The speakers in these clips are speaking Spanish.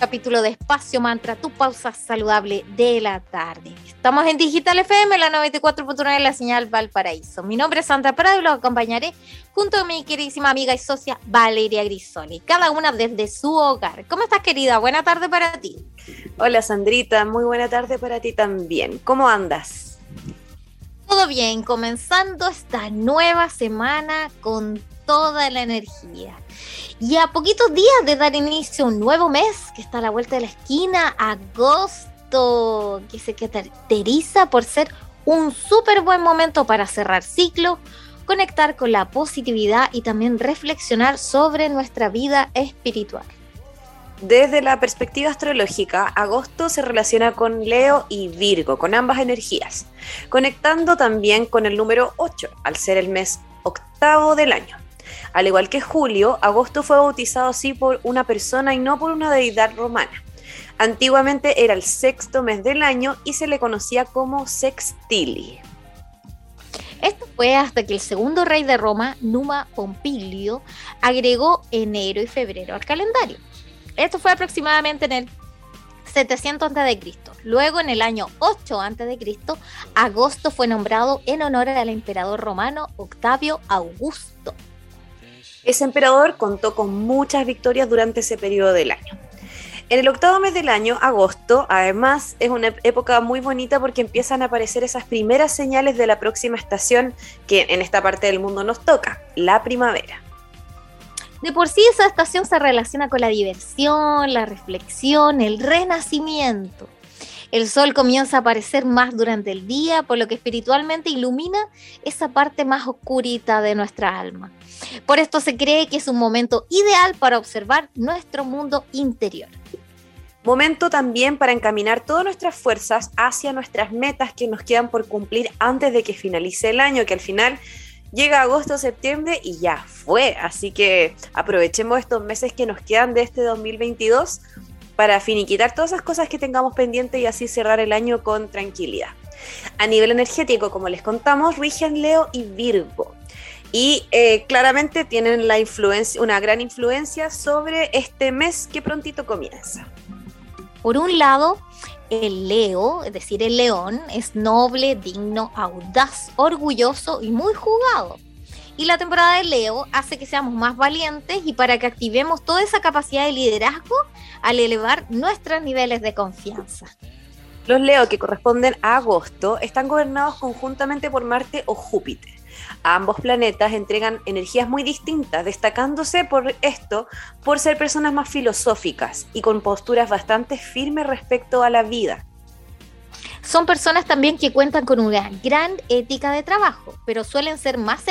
de Espacio Mantra, tu pausa saludable de la tarde. Estamos en Digital FM, la 94.9 de la señal Valparaíso. Mi nombre es Sandra Prado y los acompañaré junto a mi queridísima amiga y socia Valeria Grisoli, cada una desde su hogar. ¿Cómo estás, querida? Buena tarde para ti. Hola, Sandrita. Muy buena tarde para ti también. ¿Cómo andas? Todo bien, comenzando esta nueva semana con toda la energía. Y a poquitos días de dar inicio a un nuevo mes que está a la vuelta de la esquina, agosto, que se caracteriza por ser un súper buen momento para cerrar ciclo, conectar con la positividad y también reflexionar sobre nuestra vida espiritual. Desde la perspectiva astrológica, agosto se relaciona con Leo y Virgo, con ambas energías, conectando también con el número 8, al ser el mes octavo del año. Al igual que Julio, agosto fue bautizado así por una persona y no por una deidad romana. Antiguamente era el sexto mes del año y se le conocía como Sextili. Esto fue hasta que el segundo rey de Roma, Numa Pompilio, agregó enero y febrero al calendario. Esto fue aproximadamente en el 700 a.C. Luego, en el año 8 a.C., agosto fue nombrado en honor al emperador romano Octavio Augusto. Ese emperador contó con muchas victorias durante ese periodo del año. En el octavo mes del año, agosto, además es una época muy bonita porque empiezan a aparecer esas primeras señales de la próxima estación que en esta parte del mundo nos toca, la primavera. De por sí esa estación se relaciona con la diversión, la reflexión, el renacimiento. El sol comienza a aparecer más durante el día, por lo que espiritualmente ilumina esa parte más oscurita de nuestra alma. Por esto se cree que es un momento ideal para observar nuestro mundo interior. Momento también para encaminar todas nuestras fuerzas hacia nuestras metas que nos quedan por cumplir antes de que finalice el año, que al final llega agosto, septiembre y ya fue. Así que aprovechemos estos meses que nos quedan de este 2022 para finiquitar todas esas cosas que tengamos pendientes y así cerrar el año con tranquilidad. A nivel energético, como les contamos, rigen Leo y Virgo y eh, claramente tienen la influencia, una gran influencia sobre este mes que prontito comienza. Por un lado, el Leo, es decir, el león, es noble, digno, audaz, orgulloso y muy jugado. Y la temporada de Leo hace que seamos más valientes y para que activemos toda esa capacidad de liderazgo al elevar nuestros niveles de confianza. Los Leo que corresponden a agosto están gobernados conjuntamente por Marte o Júpiter ambos planetas entregan energías muy distintas, destacándose por esto por ser personas más filosóficas y con posturas bastante firmes respecto a la vida. Son personas también que cuentan con una gran ética de trabajo, pero suelen ser más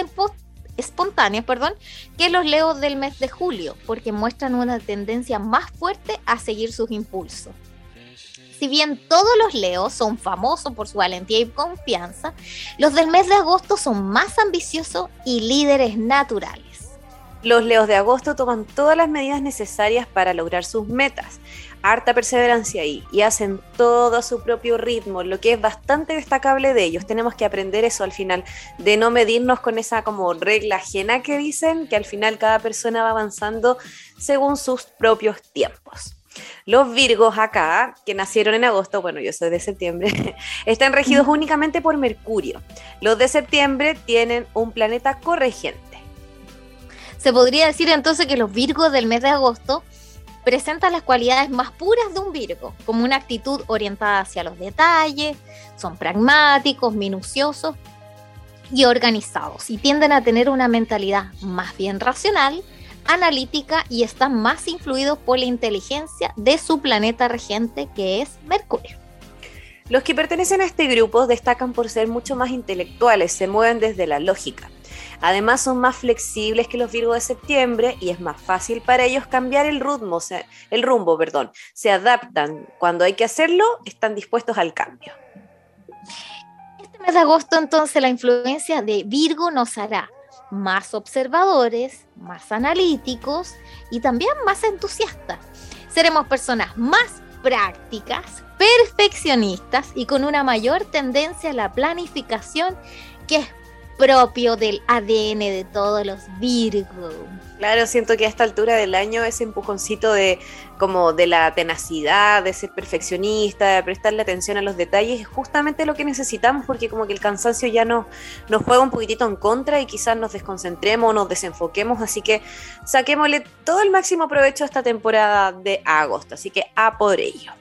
espontáneas perdón, que los leos del mes de julio, porque muestran una tendencia más fuerte a seguir sus impulsos si bien todos los leos son famosos por su valentía y confianza, los del mes de agosto son más ambiciosos y líderes naturales. Los leos de agosto toman todas las medidas necesarias para lograr sus metas, harta perseverancia ahí, y hacen todo a su propio ritmo, lo que es bastante destacable de ellos. Tenemos que aprender eso al final, de no medirnos con esa como regla ajena que dicen, que al final cada persona va avanzando según sus propios tiempos. Los Virgos acá, que nacieron en agosto, bueno, yo soy de septiembre, están regidos únicamente por Mercurio. Los de septiembre tienen un planeta corregente. Se podría decir entonces que los Virgos del mes de agosto presentan las cualidades más puras de un Virgo, como una actitud orientada hacia los detalles, son pragmáticos, minuciosos y organizados y tienden a tener una mentalidad más bien racional analítica y están más influidos por la inteligencia de su planeta regente que es Mercurio. Los que pertenecen a este grupo destacan por ser mucho más intelectuales, se mueven desde la lógica. Además son más flexibles que los Virgos de septiembre y es más fácil para ellos cambiar el rumbo, el rumbo, perdón. Se adaptan. Cuando hay que hacerlo, están dispuestos al cambio. Este mes de agosto entonces la influencia de Virgo nos hará más observadores, más analíticos y también más entusiastas. Seremos personas más prácticas, perfeccionistas y con una mayor tendencia a la planificación que es propio del ADN de todos los Virgo. Claro, siento que a esta altura del año ese empujoncito de como de la tenacidad, de ser perfeccionista, de prestarle atención a los detalles, es justamente lo que necesitamos porque como que el cansancio ya no, nos juega un poquitito en contra y quizás nos desconcentremos, nos desenfoquemos, así que saquémosle todo el máximo provecho a esta temporada de agosto, así que a por ello.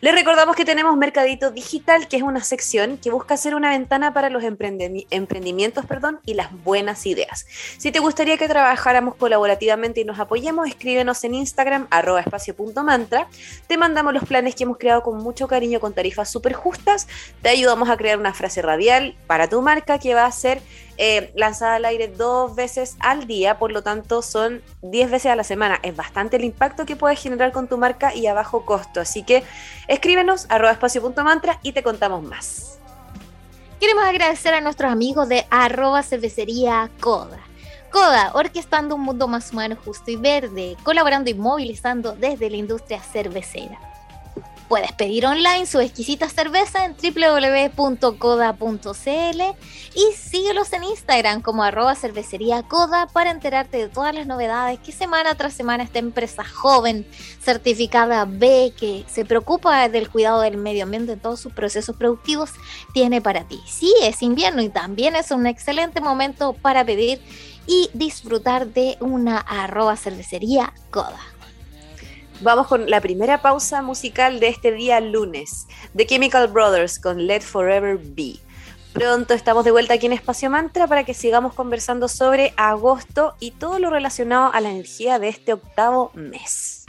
Les recordamos que tenemos Mercadito Digital, que es una sección que busca ser una ventana para los emprendimientos y las buenas ideas. Si te gustaría que trabajáramos colaborativamente y nos apoyemos, escríbenos en Instagram, arroba espacio.mantra. Te mandamos los planes que hemos creado con mucho cariño, con tarifas súper justas. Te ayudamos a crear una frase radial para tu marca que va a ser eh, lanzada al aire dos veces al día, por lo tanto son 10 veces a la semana. Es bastante el impacto que puedes generar con tu marca y a bajo costo. Así que escríbenos arroba espacio.mantra y te contamos más. Queremos agradecer a nuestros amigos de arroba cervecería Coda. Coda, orquestando un mundo más humano, justo y verde, colaborando y movilizando desde la industria cervecera. Puedes pedir online su exquisita cerveza en www.coda.cl y síguelos en Instagram como arroba cervecería para enterarte de todas las novedades que semana tras semana esta empresa joven, certificada B, que se preocupa del cuidado del medio ambiente en todos sus procesos productivos, tiene para ti. Sí, es invierno y también es un excelente momento para pedir y disfrutar de una arroba cervecería Coda. Vamos con la primera pausa musical de este día lunes, The Chemical Brothers con Let Forever Be. Pronto estamos de vuelta aquí en Espacio Mantra para que sigamos conversando sobre agosto y todo lo relacionado a la energía de este octavo mes.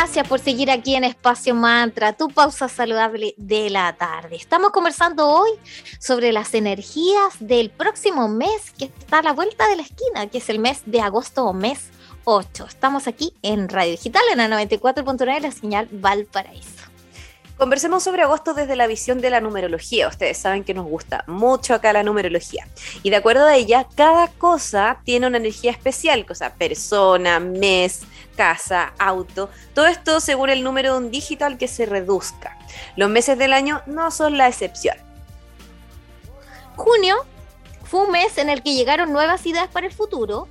Gracias por seguir aquí en Espacio Mantra, tu pausa saludable de la tarde. Estamos conversando hoy sobre las energías del próximo mes que está a la vuelta de la esquina, que es el mes de agosto o mes 8. Estamos aquí en Radio Digital en la 94.9, la señal Valparaíso. Conversemos sobre agosto desde la visión de la numerología. Ustedes saben que nos gusta mucho acá la numerología. Y de acuerdo a ella, cada cosa tiene una energía especial, cosa persona, mes, casa, auto, todo esto según el número de un dígito al que se reduzca. Los meses del año no son la excepción. Junio fue un mes en el que llegaron nuevas ideas para el futuro.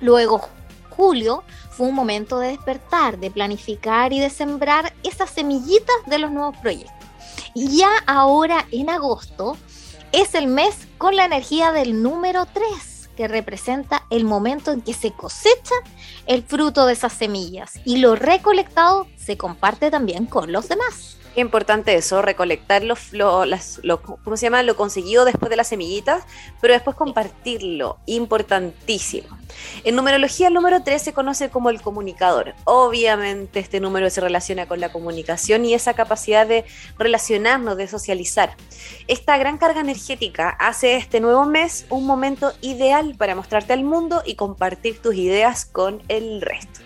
Luego, julio fue un momento de despertar, de planificar y de sembrar esas semillitas de los nuevos proyectos. Y ya ahora en agosto es el mes con la energía del número 3 que representa el momento en que se cosecha el fruto de esas semillas y lo recolectado se comparte también con los demás. Qué importante eso, recolectar lo, ¿cómo se llama? Lo conseguido después de las semillitas, pero después compartirlo, importantísimo. En numerología el número 3 se conoce como el comunicador. Obviamente este número se relaciona con la comunicación y esa capacidad de relacionarnos, de socializar. Esta gran carga energética hace este nuevo mes un momento ideal para mostrarte al mundo y compartir tus ideas con el resto.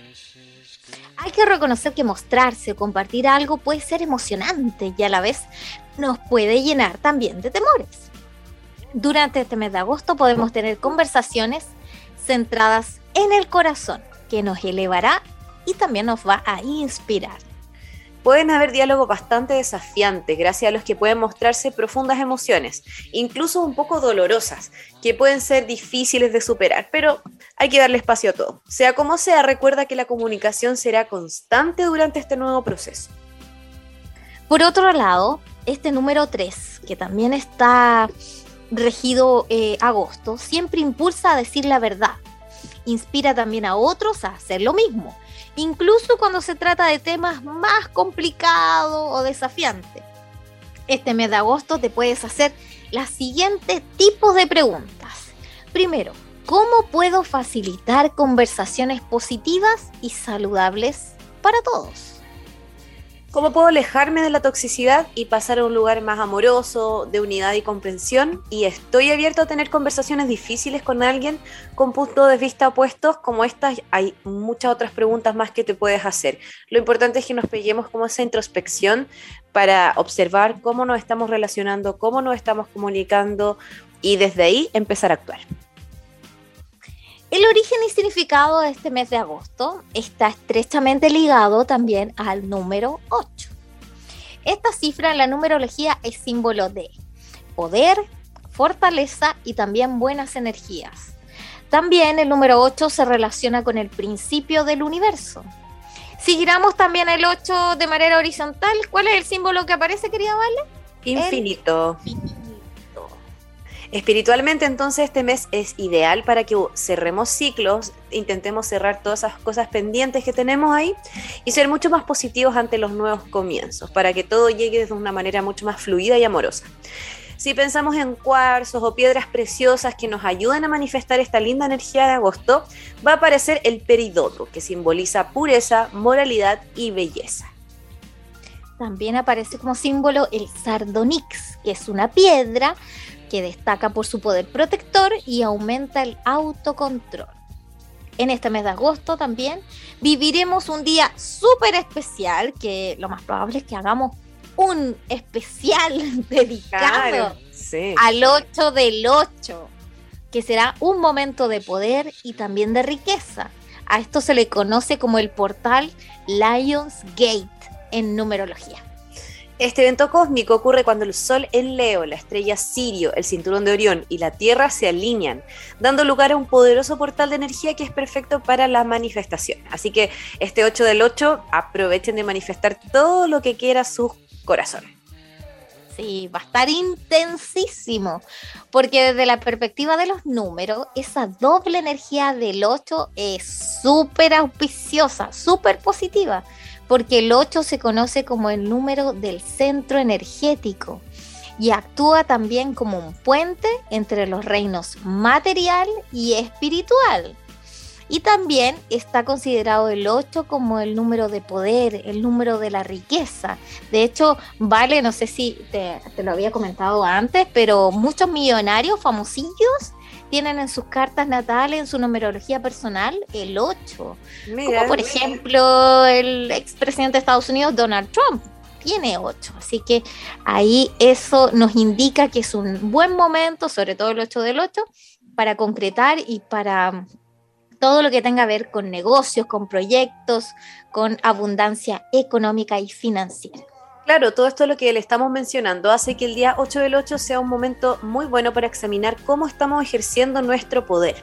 Hay que reconocer que mostrarse o compartir algo puede ser emocionante y a la vez nos puede llenar también de temores. Durante este mes de agosto podemos tener conversaciones centradas en el corazón, que nos elevará y también nos va a inspirar pueden haber diálogos bastante desafiantes, gracias a los que pueden mostrarse profundas emociones, incluso un poco dolorosas, que pueden ser difíciles de superar, pero hay que darle espacio a todo. Sea como sea, recuerda que la comunicación será constante durante este nuevo proceso. Por otro lado, este número 3, que también está regido eh, agosto, siempre impulsa a decir la verdad. Inspira también a otros a hacer lo mismo incluso cuando se trata de temas más complicados o desafiantes. Este mes de agosto te puedes hacer las siguientes tipos de preguntas. Primero, ¿cómo puedo facilitar conversaciones positivas y saludables para todos? ¿Cómo puedo alejarme de la toxicidad y pasar a un lugar más amoroso, de unidad y comprensión? Y estoy abierto a tener conversaciones difíciles con alguien con puntos de vista opuestos como estas. Hay muchas otras preguntas más que te puedes hacer. Lo importante es que nos peguemos como esa introspección para observar cómo nos estamos relacionando, cómo nos estamos comunicando y desde ahí empezar a actuar. El origen y significado de este mes de agosto está estrechamente ligado también al número 8. Esta cifra en la numerología es símbolo de poder, fortaleza y también buenas energías. También el número 8 se relaciona con el principio del universo. Si giramos también el 8 de manera horizontal, ¿cuál es el símbolo que aparece, querida Vale? Infinito. Espiritualmente entonces este mes es ideal para que cerremos ciclos, intentemos cerrar todas esas cosas pendientes que tenemos ahí y ser mucho más positivos ante los nuevos comienzos, para que todo llegue de una manera mucho más fluida y amorosa. Si pensamos en cuarzos o piedras preciosas que nos ayudan a manifestar esta linda energía de agosto, va a aparecer el peridoto, que simboliza pureza, moralidad y belleza. También aparece como símbolo el sardonyx, que es una piedra que destaca por su poder protector y aumenta el autocontrol. En este mes de agosto también viviremos un día súper especial, que lo más probable es que hagamos un especial dedicado al 8 del 8, que será un momento de poder y también de riqueza. A esto se le conoce como el portal Lions Gate en numerología. Este evento cósmico ocurre cuando el Sol en Leo, la estrella Sirio, el cinturón de Orión y la Tierra se alinean, dando lugar a un poderoso portal de energía que es perfecto para la manifestación. Así que este 8 del 8 aprovechen de manifestar todo lo que quiera su corazón. Sí, va a estar intensísimo, porque desde la perspectiva de los números, esa doble energía del 8 es súper auspiciosa, súper positiva porque el 8 se conoce como el número del centro energético y actúa también como un puente entre los reinos material y espiritual. Y también está considerado el 8 como el número de poder, el número de la riqueza. De hecho, vale, no sé si te, lo había comentado antes, pero muchos millonarios famosillos tienen en sus cartas natales, en su numerología personal, el 8. como por ejemplo el expresidente de Estados Unidos, Donald Trump tiene 8. Así que ahí eso nos indica que es un buen momento, sobre todo el 8 del 8, para concretar y para todo lo que tenga que ver con negocios, con proyectos, con abundancia económica y financiera. Claro, todo esto lo que le estamos mencionando hace que el día 8 del 8 sea un momento muy bueno para examinar cómo estamos ejerciendo nuestro poder.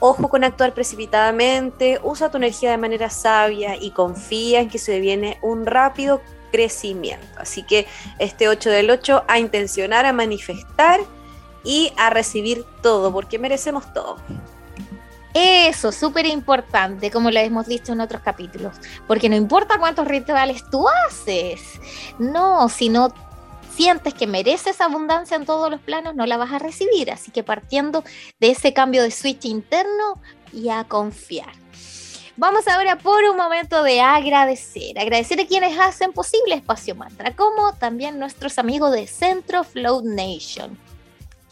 Ojo con actuar precipitadamente, usa tu energía de manera sabia y confía en que se viene un rápido crecimiento. Así que este 8 del 8 a intencionar, a manifestar y a recibir todo, porque merecemos todo. Eso, súper importante, como lo hemos dicho en otros capítulos, porque no importa cuántos rituales tú haces, no, si no sientes que mereces abundancia en todos los planos, no la vas a recibir. Así que partiendo de ese cambio de switch interno y a confiar. Vamos ahora por un momento de agradecer. Agradecer a quienes hacen posible Espacio Mantra, como también nuestros amigos de Centro Float Nation.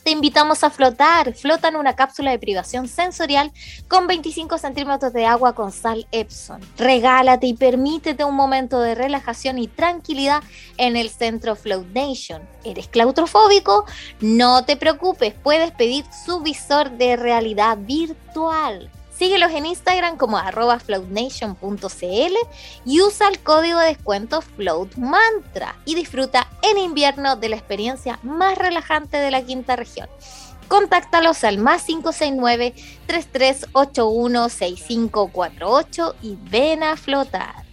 Te invitamos a flotar. Flota en una cápsula de privación sensorial con 25 centímetros de agua con sal Epson. Regálate y permítete un momento de relajación y tranquilidad en el Centro Float Nation. ¿Eres claustrofóbico? No te preocupes, puedes pedir su visor de realidad virtual. Síguelos en Instagram como arroba floatnation.cl y usa el código de descuento FloatMantra y disfruta en invierno de la experiencia más relajante de la quinta región. Contáctalos al más 569 3381 6548 y ven a flotar.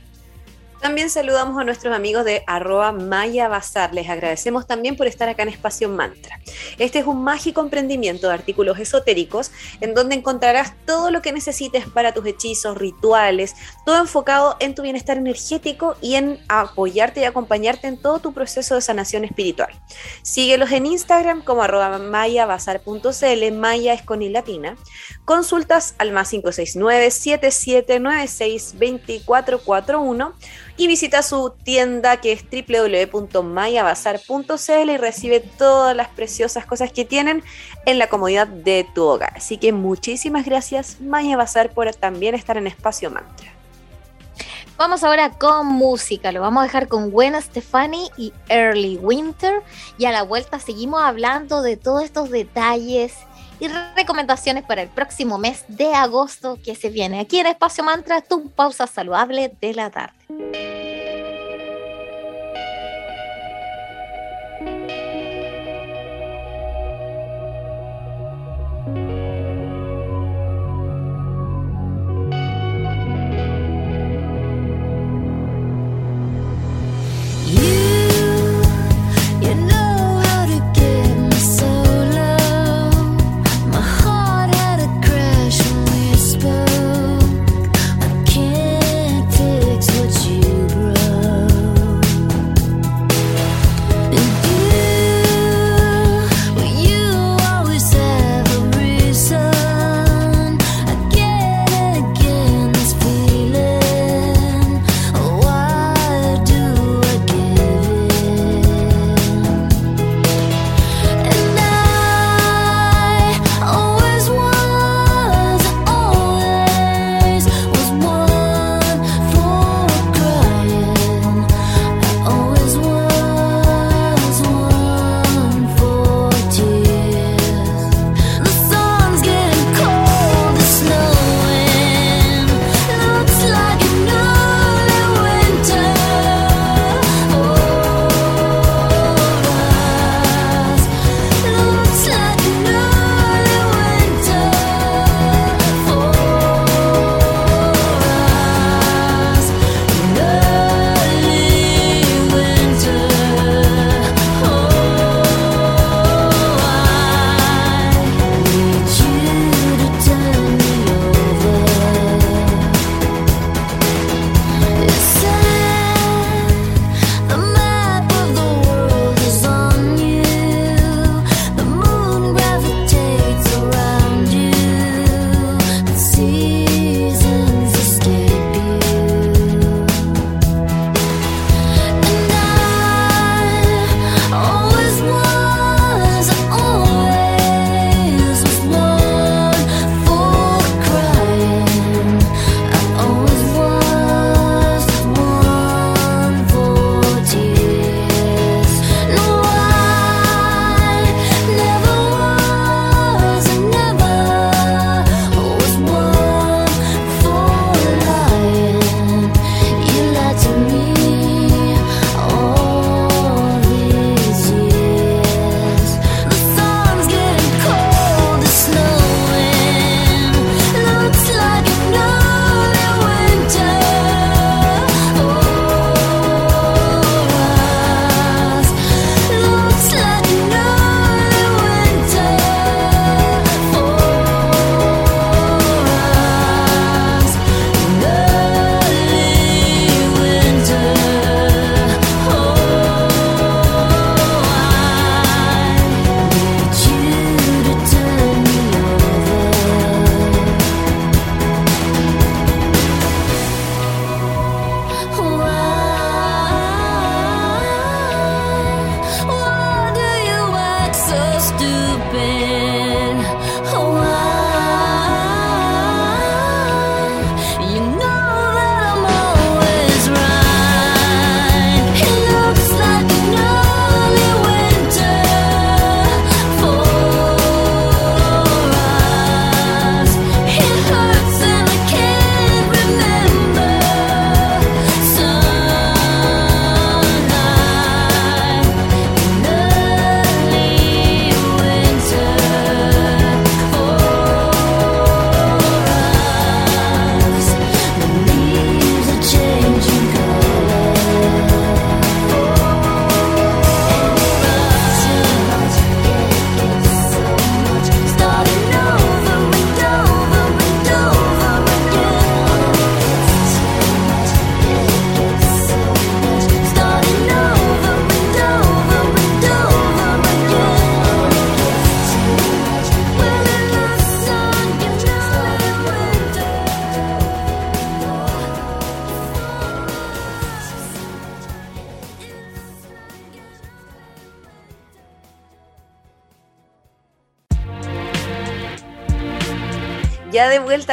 También saludamos a nuestros amigos de arroba Maya Bazar. Les agradecemos también por estar acá en Espacio Mantra. Este es un mágico emprendimiento de artículos esotéricos en donde encontrarás todo lo que necesites para tus hechizos, rituales, todo enfocado en tu bienestar energético y en apoyarte y acompañarte en todo tu proceso de sanación espiritual. Síguelos en Instagram como arroba mayabazar.cl, Maya es con y latina. Consultas al más 569 7796 2441 y visita su tienda que es www.mayabazar.cl y recibe todas las preciosas cosas que tienen en la comodidad de tu hogar. Así que muchísimas gracias Maya Bazar por también estar en Espacio Mantra. Vamos ahora con música, lo vamos a dejar con Gwen Stefani y Early Winter y a la vuelta seguimos hablando de todos estos detalles y recomendaciones para el próximo mes de agosto que se viene aquí en Espacio Mantra, tu pausa saludable de la tarde.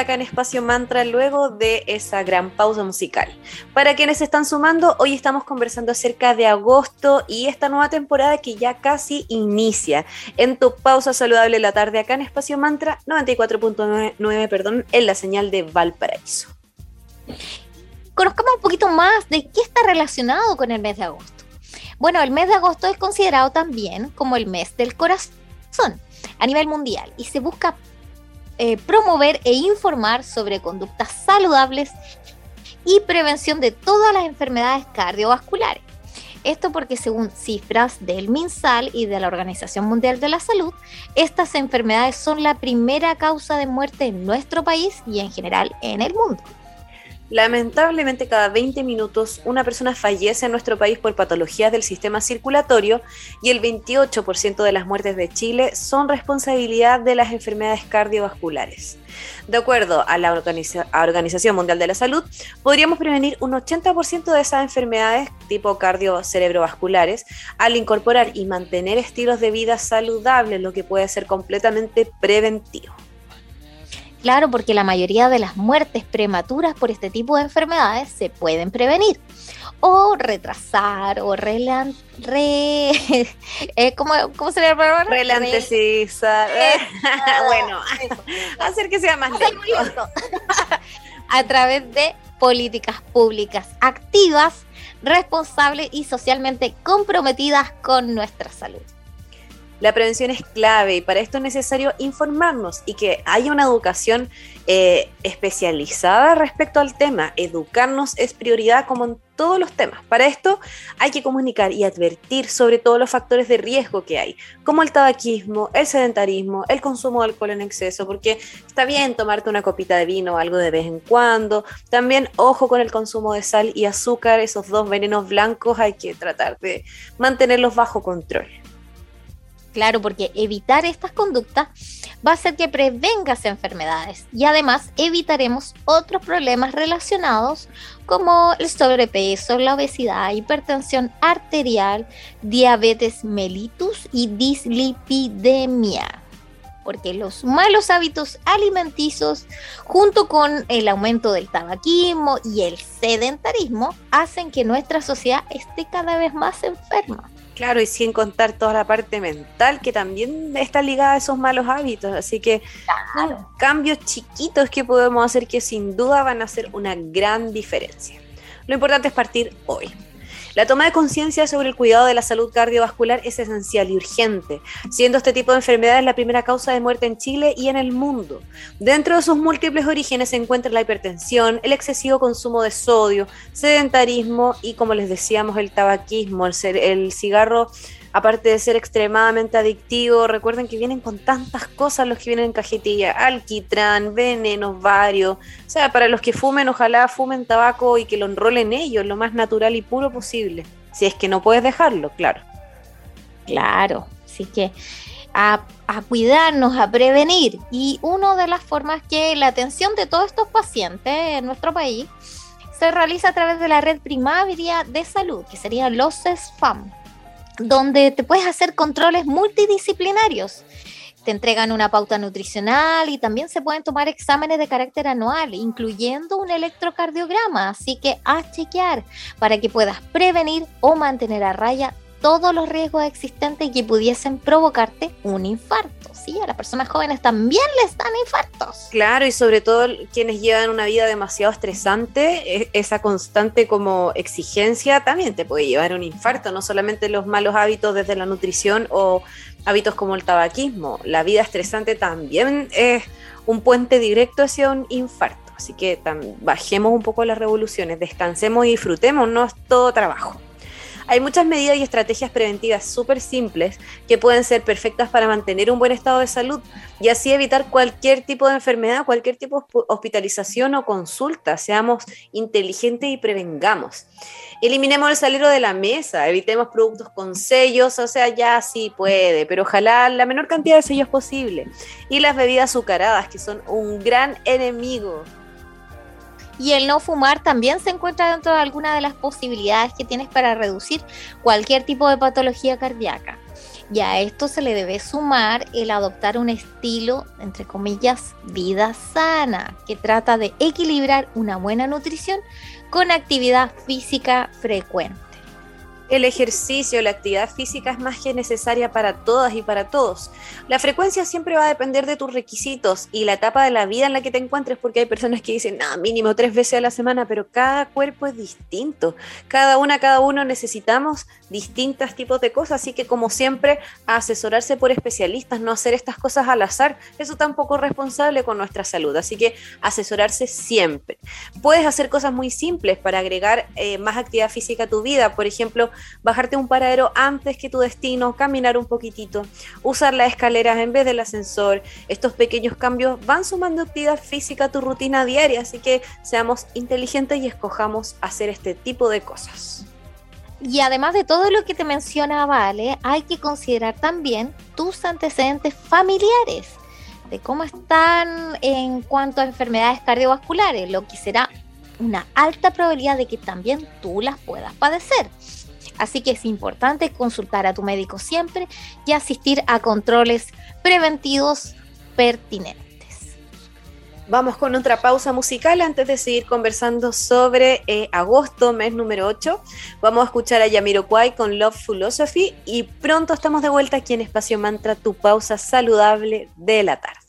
Acá en Espacio Mantra luego de esa gran pausa musical. Para quienes están sumando, hoy estamos conversando acerca de agosto y esta nueva temporada que ya casi inicia en tu pausa saludable la tarde acá en Espacio Mantra 94.9, perdón, en la señal de Valparaíso. Conozcamos un poquito más de qué está relacionado con el mes de agosto. Bueno, el mes de agosto es considerado también como el mes del corazón a nivel mundial y se busca eh, promover e informar sobre conductas saludables y prevención de todas las enfermedades cardiovasculares. Esto porque según cifras del MinSal y de la Organización Mundial de la Salud, estas enfermedades son la primera causa de muerte en nuestro país y en general en el mundo. Lamentablemente, cada 20 minutos una persona fallece en nuestro país por patologías del sistema circulatorio y el 28% de las muertes de Chile son responsabilidad de las enfermedades cardiovasculares. De acuerdo a la Organización Mundial de la Salud, podríamos prevenir un 80% de esas enfermedades tipo cardio-cerebrovasculares al incorporar y mantener estilos de vida saludables, lo que puede ser completamente preventivo. Claro, porque la mayoría de las muertes prematuras por este tipo de enfermedades se pueden prevenir o retrasar o relan, re, eh, ¿cómo, ¿cómo, se llama? Relantecizar. bueno, hacer que sea más lento. A través de políticas públicas activas, responsables y socialmente comprometidas con nuestra salud. La prevención es clave y para esto es necesario informarnos y que haya una educación eh, especializada respecto al tema. Educarnos es prioridad como en todos los temas. Para esto hay que comunicar y advertir sobre todos los factores de riesgo que hay, como el tabaquismo, el sedentarismo, el consumo de alcohol en exceso, porque está bien tomarte una copita de vino o algo de vez en cuando. También ojo con el consumo de sal y azúcar, esos dos venenos blancos hay que tratar de mantenerlos bajo control. Claro, porque evitar estas conductas va a hacer que prevengas enfermedades y además evitaremos otros problemas relacionados como el sobrepeso, la obesidad, hipertensión arterial, diabetes mellitus y dislipidemia porque los malos hábitos alimenticios, junto con el aumento del tabaquismo y el sedentarismo, hacen que nuestra sociedad esté cada vez más enferma. Claro, y sin contar toda la parte mental que también está ligada a esos malos hábitos. Así que cambios chiquitos que podemos hacer que sin duda van a hacer una gran diferencia. Lo importante es partir hoy. La toma de conciencia sobre el cuidado de la salud cardiovascular es esencial y urgente, siendo este tipo de enfermedades la primera causa de muerte en Chile y en el mundo. Dentro de sus múltiples orígenes se encuentra la hipertensión, el excesivo consumo de sodio, sedentarismo y, como les decíamos, el tabaquismo, el, el cigarro aparte de ser extremadamente adictivo, recuerden que vienen con tantas cosas los que vienen en cajetilla, alquitrán, venenos varios, o sea, para los que fumen, ojalá fumen tabaco y que lo enrolen ellos lo más natural y puro posible, si es que no puedes dejarlo, claro. Claro, así que a, a cuidarnos, a prevenir, y una de las formas que la atención de todos estos pacientes en nuestro país se realiza a través de la red primaria de salud, que sería los SFAM donde te puedes hacer controles multidisciplinarios. Te entregan una pauta nutricional y también se pueden tomar exámenes de carácter anual, incluyendo un electrocardiograma. Así que a chequear para que puedas prevenir o mantener a raya todos los riesgos existentes que pudiesen provocarte un infarto. Sí, a las personas jóvenes también les dan infartos. Claro, y sobre todo quienes llevan una vida demasiado estresante, e, esa constante como exigencia también te puede llevar a un infarto, no solamente los malos hábitos desde la nutrición o hábitos como el tabaquismo. La vida estresante también es un puente directo hacia un infarto. Así que bajemos un poco las revoluciones, descansemos y disfrutemos, no es todo trabajo. Hay muchas medidas y estrategias preventivas súper simples que pueden ser perfectas para mantener un buen estado de salud y así evitar cualquier tipo de enfermedad, cualquier tipo de hospitalización o consulta. Seamos inteligentes y prevengamos. Eliminemos el salero de la mesa, evitemos productos con sellos, o sea, ya sí puede, pero ojalá la menor cantidad de sellos posible. Y las bebidas azucaradas, que son un gran enemigo y el no fumar también se encuentra dentro de alguna de las posibilidades que tienes para reducir cualquier tipo de patología cardíaca. Y a esto se le debe sumar el adoptar un estilo, entre comillas, vida sana, que trata de equilibrar una buena nutrición con actividad física frecuente. El ejercicio, la actividad física es más que necesaria para todas y para todos. La frecuencia siempre va a depender de tus requisitos y la etapa de la vida en la que te encuentres, porque hay personas que dicen, no, mínimo tres veces a la semana, pero cada cuerpo es distinto. Cada una, cada uno necesitamos distintos tipos de cosas, así que como siempre, asesorarse por especialistas, no hacer estas cosas al azar, eso tampoco es responsable con nuestra salud, así que asesorarse siempre. Puedes hacer cosas muy simples para agregar eh, más actividad física a tu vida, por ejemplo, bajarte un paradero antes que tu destino, caminar un poquitito, usar las escaleras en vez del ascensor. Estos pequeños cambios van sumando actividad física a tu rutina diaria, así que seamos inteligentes y escojamos hacer este tipo de cosas. Y además de todo lo que te menciona Vale, hay que considerar también tus antecedentes familiares, de cómo están en cuanto a enfermedades cardiovasculares, lo que será una alta probabilidad de que también tú las puedas padecer. Así que es importante consultar a tu médico siempre y asistir a controles preventivos pertinentes. Vamos con otra pausa musical antes de seguir conversando sobre eh, agosto, mes número 8. Vamos a escuchar a Yamiroquai con Love Philosophy y pronto estamos de vuelta aquí en Espacio Mantra, tu pausa saludable de la tarde.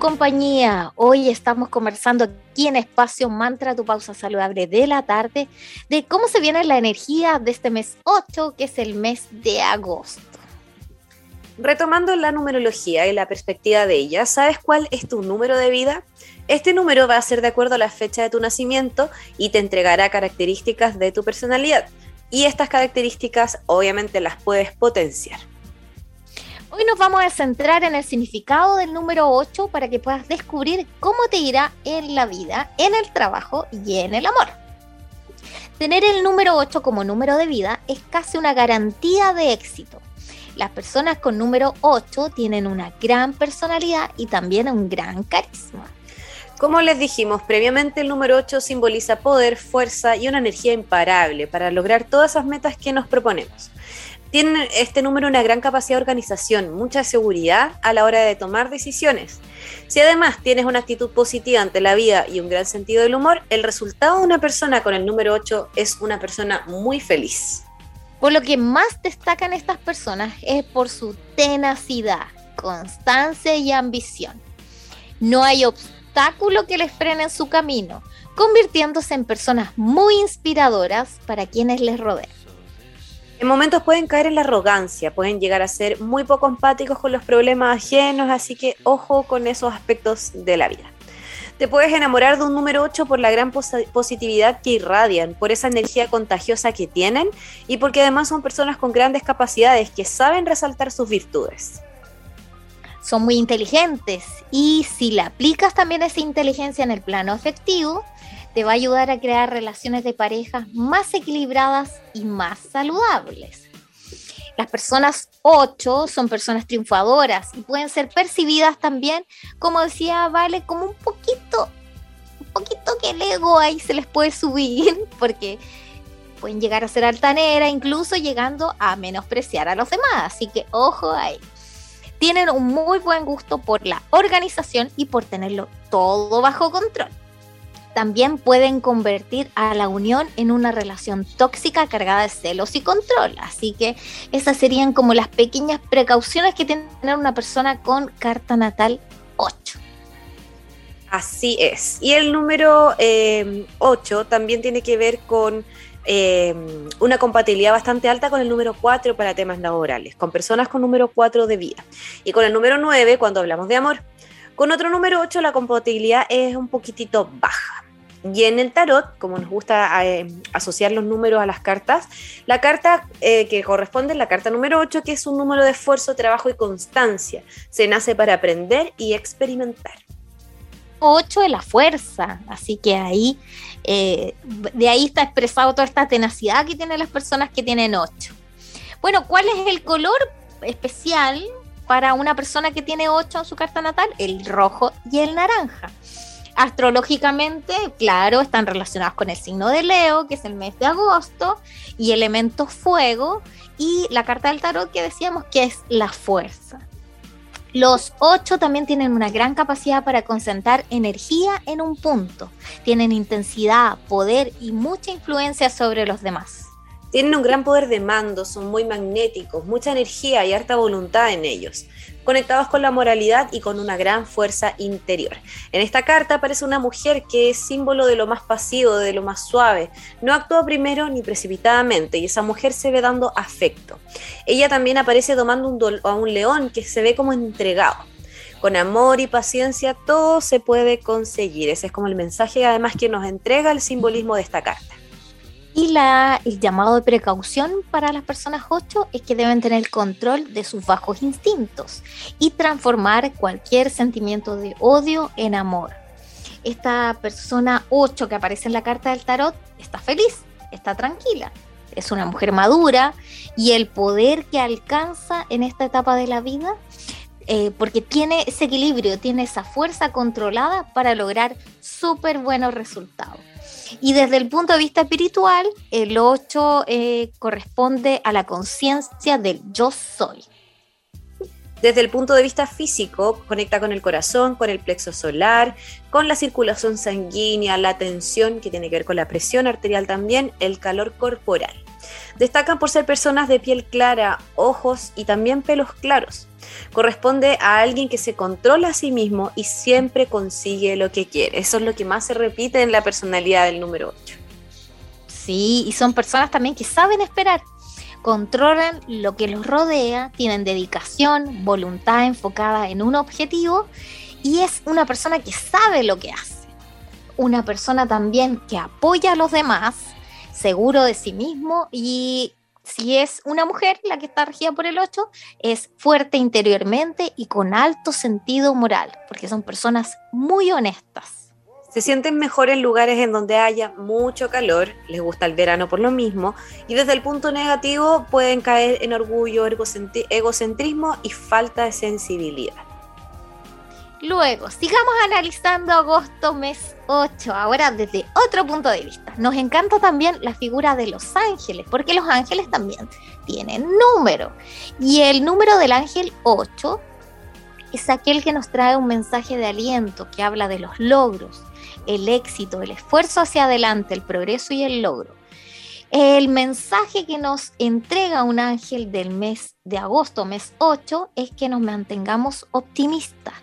Compañía. Hoy estamos conversando aquí en Espacio Mantra, tu pausa saludable de la tarde, de cómo se viene la energía de este mes 8, que es el mes de agosto. Retomando la numerología y la perspectiva de ella, ¿sabes cuál es tu número de vida? Este número va a ser de acuerdo a la fecha de tu nacimiento y te entregará características de tu personalidad. Y estas características obviamente las puedes potenciar. Hoy nos vamos a centrar en el significado del número 8 para que puedas descubrir cómo te irá en la vida, en el trabajo y en el amor. Tener el número 8 como número de vida es casi una garantía de éxito. Las personas con número 8 tienen una gran personalidad y también un gran carisma. Como les dijimos previamente, el número 8 simboliza poder, fuerza y una energía imparable para lograr todas esas metas que nos proponemos. Tiene este número una gran capacidad de organización, mucha seguridad a la hora de tomar decisiones. Si además tienes una actitud positiva ante la vida y un gran sentido del humor, el resultado de una persona con el número 8 es una persona muy feliz. Por lo que más destacan estas personas es por su tenacidad, constancia y ambición. No hay obstáculo que les frene en su camino, convirtiéndose en personas muy inspiradoras para quienes les rodean. En momentos pueden caer en la arrogancia, pueden llegar a ser muy poco empáticos con los problemas ajenos, así que ojo con esos aspectos de la vida. Te puedes enamorar de un número 8 por la gran positividad que irradian, por esa energía contagiosa que tienen y porque además son personas con grandes capacidades que saben resaltar sus virtudes. Son muy inteligentes y si le aplicas también esa inteligencia en el plano afectivo, te va a ayudar a crear relaciones de pareja más equilibradas y más saludables. Las personas 8 son personas triunfadoras y pueden ser percibidas también, como decía Vale, como un poquito, un poquito que el ego ahí se les puede subir, porque pueden llegar a ser altanera, incluso llegando a menospreciar a los demás. Así que ojo ahí. Tienen un muy buen gusto por la organización y por tenerlo todo bajo control también pueden convertir a la unión en una relación tóxica cargada de celos y control. Así que esas serían como las pequeñas precauciones que tiene una persona con carta natal 8. Así es. Y el número 8 eh, también tiene que ver con eh, una compatibilidad bastante alta con el número 4 para temas laborales, con personas con número 4 de vida. Y con el número 9 cuando hablamos de amor. Con otro número 8 la compatibilidad es un poquitito baja. Y en el tarot, como nos gusta eh, asociar los números a las cartas, la carta eh, que corresponde es la carta número 8, que es un número de esfuerzo, trabajo y constancia. Se nace para aprender y experimentar. 8 es la fuerza, así que ahí, eh, de ahí está expresado toda esta tenacidad que tienen las personas que tienen 8. Bueno, ¿cuál es el color especial para una persona que tiene 8 en su carta natal, el rojo y el naranja. Astrológicamente, claro, están relacionados con el signo de Leo, que es el mes de agosto, y elemento fuego, y la carta del tarot que decíamos que es la fuerza. Los 8 también tienen una gran capacidad para concentrar energía en un punto. Tienen intensidad, poder y mucha influencia sobre los demás. Tienen un gran poder de mando, son muy magnéticos, mucha energía y harta voluntad en ellos, conectados con la moralidad y con una gran fuerza interior. En esta carta aparece una mujer que es símbolo de lo más pasivo, de lo más suave. No actúa primero ni precipitadamente y esa mujer se ve dando afecto. Ella también aparece tomando un a un león que se ve como entregado con amor y paciencia todo se puede conseguir. Ese es como el mensaje además que nos entrega el simbolismo de esta carta. Y la, el llamado de precaución para las personas 8 es que deben tener control de sus bajos instintos y transformar cualquier sentimiento de odio en amor. Esta persona 8 que aparece en la carta del tarot está feliz, está tranquila, es una mujer madura y el poder que alcanza en esta etapa de la vida, eh, porque tiene ese equilibrio, tiene esa fuerza controlada para lograr súper buenos resultados. Y desde el punto de vista espiritual, el 8 eh, corresponde a la conciencia del yo soy. Desde el punto de vista físico, conecta con el corazón, con el plexo solar, con la circulación sanguínea, la tensión, que tiene que ver con la presión arterial también, el calor corporal. Destacan por ser personas de piel clara, ojos y también pelos claros. Corresponde a alguien que se controla a sí mismo y siempre consigue lo que quiere. Eso es lo que más se repite en la personalidad del número 8. Sí, y son personas también que saben esperar, controlan lo que los rodea, tienen dedicación, voluntad enfocada en un objetivo y es una persona que sabe lo que hace. Una persona también que apoya a los demás, seguro de sí mismo y si es una mujer la que está regida por el 8, es fuerte interiormente y con alto sentido moral, porque son personas muy honestas. Se sienten mejor en lugares en donde haya mucho calor, les gusta el verano por lo mismo, y desde el punto negativo pueden caer en orgullo, egocentrismo y falta de sensibilidad. Luego, sigamos analizando agosto, mes 8, ahora desde otro punto de vista. Nos encanta también la figura de los ángeles, porque los ángeles también tienen número. Y el número del ángel 8 es aquel que nos trae un mensaje de aliento, que habla de los logros, el éxito, el esfuerzo hacia adelante, el progreso y el logro. El mensaje que nos entrega un ángel del mes de agosto, mes 8, es que nos mantengamos optimistas,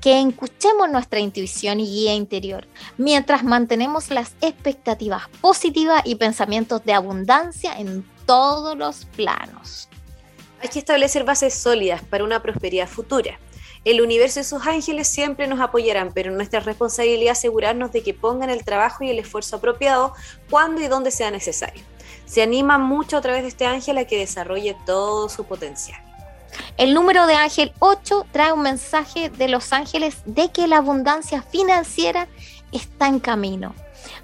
que escuchemos nuestra intuición y guía interior, mientras mantenemos las expectativas positivas y pensamientos de abundancia en todos los planos. Hay que establecer bases sólidas para una prosperidad futura. El universo y sus ángeles siempre nos apoyarán, pero nuestra responsabilidad es asegurarnos de que pongan el trabajo y el esfuerzo apropiado cuando y donde sea necesario. Se anima mucho a través de este ángel a que desarrolle todo su potencial. El número de ángel 8 trae un mensaje de los ángeles de que la abundancia financiera está en camino.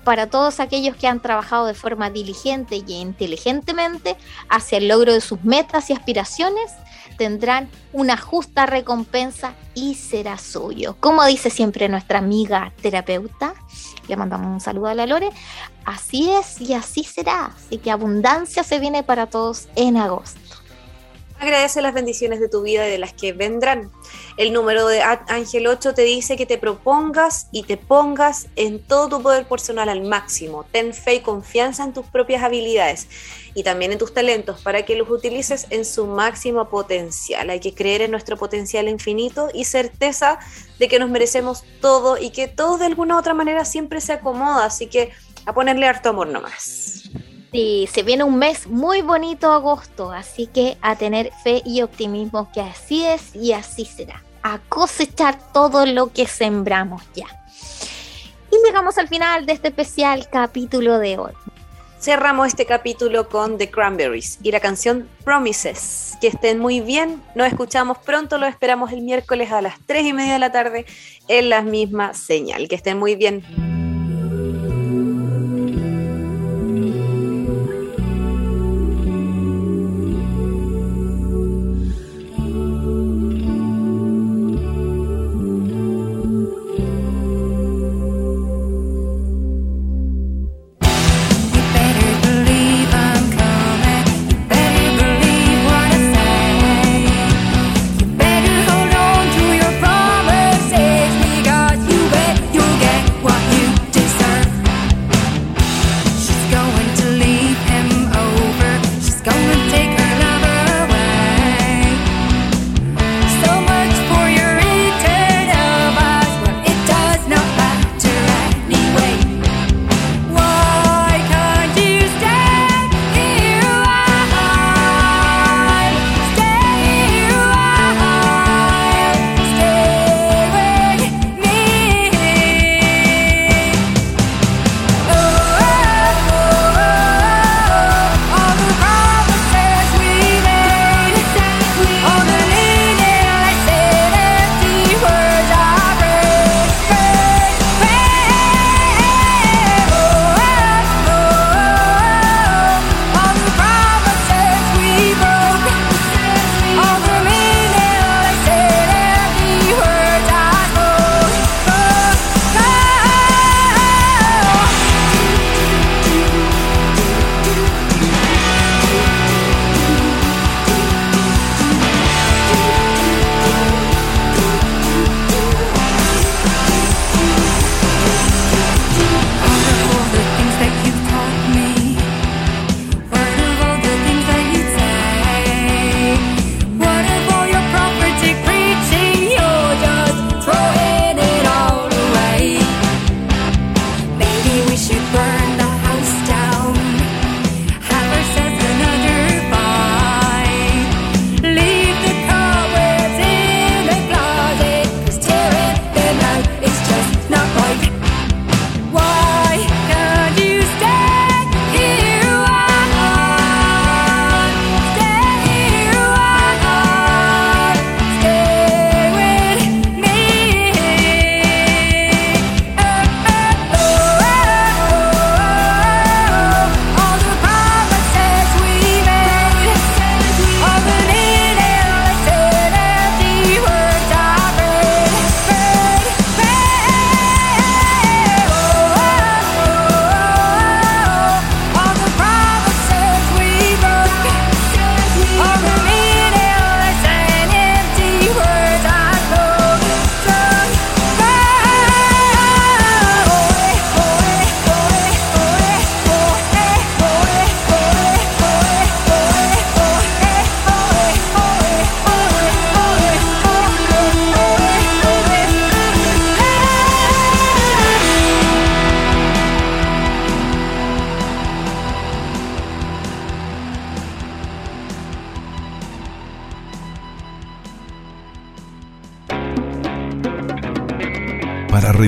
Para todos aquellos que han trabajado de forma diligente y inteligentemente hacia el logro de sus metas y aspiraciones, tendrán una justa recompensa y será suyo. Como dice siempre nuestra amiga terapeuta, le mandamos un saludo a la Lore, así es y así será. Así que abundancia se viene para todos en agosto. Agradece las bendiciones de tu vida y de las que vendrán. El número de Ángel 8 te dice que te propongas y te pongas en todo tu poder personal al máximo. Ten fe y confianza en tus propias habilidades y también en tus talentos para que los utilices en su máximo potencial. Hay que creer en nuestro potencial infinito y certeza de que nos merecemos todo y que todo de alguna u otra manera siempre se acomoda. Así que a ponerle harto amor nomás. Sí, se viene un mes muy bonito agosto, así que a tener fe y optimismo que así es y así será. A cosechar todo lo que sembramos ya. Y llegamos al final de este especial capítulo de hoy. Cerramos este capítulo con The Cranberries y la canción Promises. Que estén muy bien, nos escuchamos pronto, lo esperamos el miércoles a las 3 y media de la tarde en la misma señal. Que estén muy bien.